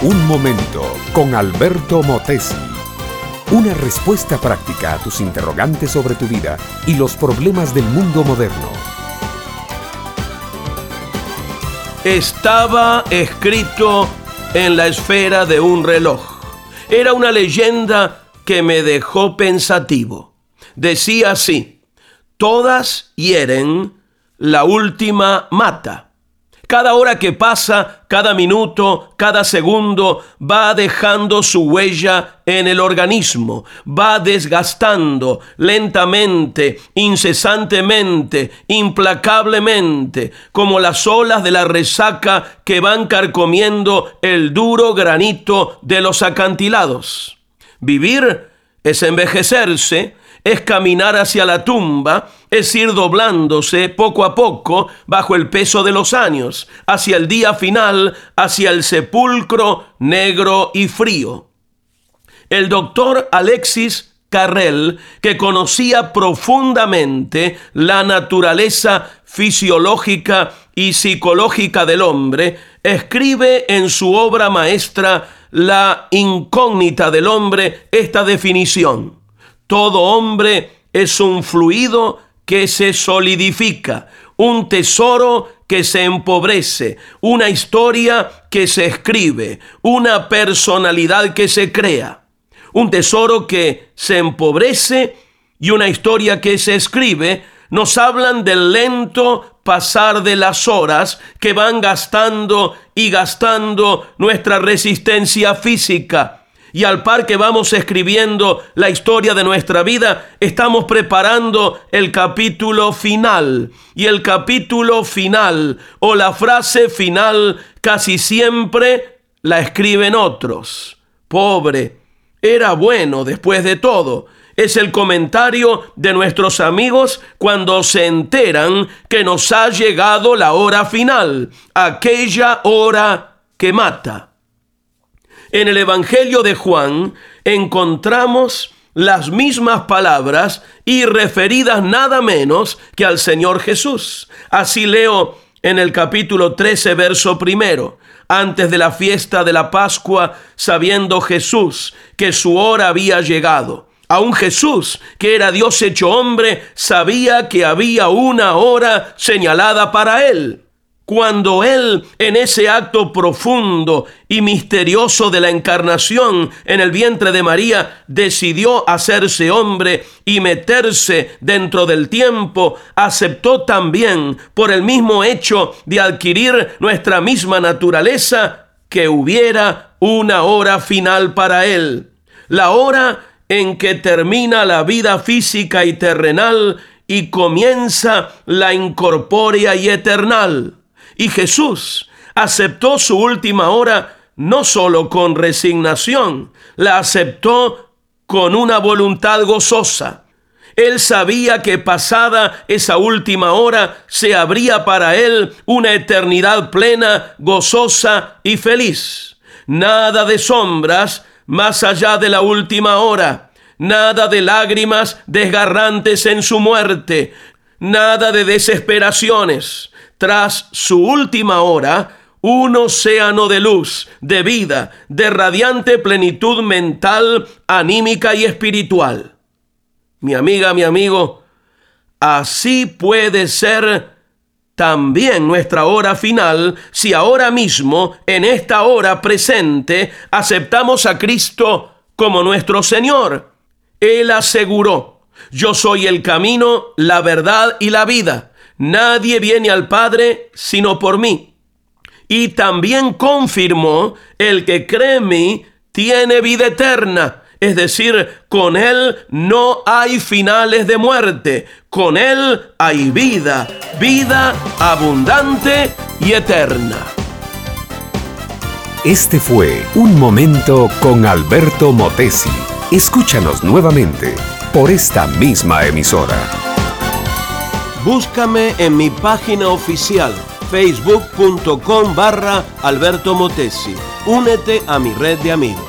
Un momento con Alberto Motesi. Una respuesta práctica a tus interrogantes sobre tu vida y los problemas del mundo moderno. Estaba escrito en la esfera de un reloj. Era una leyenda que me dejó pensativo. Decía así, todas hieren, la última mata. Cada hora que pasa, cada minuto, cada segundo va dejando su huella en el organismo, va desgastando lentamente, incesantemente, implacablemente, como las olas de la resaca que van carcomiendo el duro granito de los acantilados. Vivir es envejecerse, es caminar hacia la tumba, es ir doblándose poco a poco bajo el peso de los años, hacia el día final, hacia el sepulcro negro y frío. El doctor Alexis Carrel, que conocía profundamente la naturaleza fisiológica y psicológica del hombre, escribe en su obra maestra La incógnita del hombre esta definición. Todo hombre es un fluido que se solidifica, un tesoro que se empobrece, una historia que se escribe, una personalidad que se crea, un tesoro que se empobrece y una historia que se escribe, nos hablan del lento pasar de las horas que van gastando y gastando nuestra resistencia física y al par que vamos escribiendo la historia de nuestra vida, estamos preparando el capítulo final. Y el capítulo final o la frase final casi siempre la escriben otros. Pobre, era bueno después de todo. Es el comentario de nuestros amigos cuando se enteran que nos ha llegado la hora final, aquella hora que mata. En el Evangelio de Juan encontramos las mismas palabras y referidas nada menos que al Señor Jesús. Así leo en el capítulo 13, verso primero. Antes de la fiesta de la Pascua, sabiendo Jesús que su hora había llegado. Aún Jesús, que era Dios hecho hombre, sabía que había una hora señalada para él cuando Él en ese acto profundo y misterioso de la encarnación en el vientre de María decidió hacerse hombre y meterse dentro del tiempo, aceptó también por el mismo hecho de adquirir nuestra misma naturaleza que hubiera una hora final para Él, la hora en que termina la vida física y terrenal y comienza la incorpórea y eternal. Y Jesús aceptó su última hora no solo con resignación, la aceptó con una voluntad gozosa. Él sabía que pasada esa última hora se abría para él una eternidad plena, gozosa y feliz. Nada de sombras más allá de la última hora, nada de lágrimas desgarrantes en su muerte, nada de desesperaciones, tras su última hora, un océano de luz, de vida, de radiante plenitud mental, anímica y espiritual. Mi amiga, mi amigo, así puede ser también nuestra hora final si ahora mismo, en esta hora presente, aceptamos a Cristo como nuestro Señor. Él aseguró, yo soy el camino, la verdad y la vida. Nadie viene al Padre sino por mí. Y también confirmó, el que cree en mí tiene vida eterna. Es decir, con Él no hay finales de muerte. Con Él hay vida, vida abundante y eterna. Este fue Un Momento con Alberto Motesi. Escúchanos nuevamente por esta misma emisora. Búscame en mi página oficial facebook.com barra Alberto Motesi. Únete a mi red de amigos.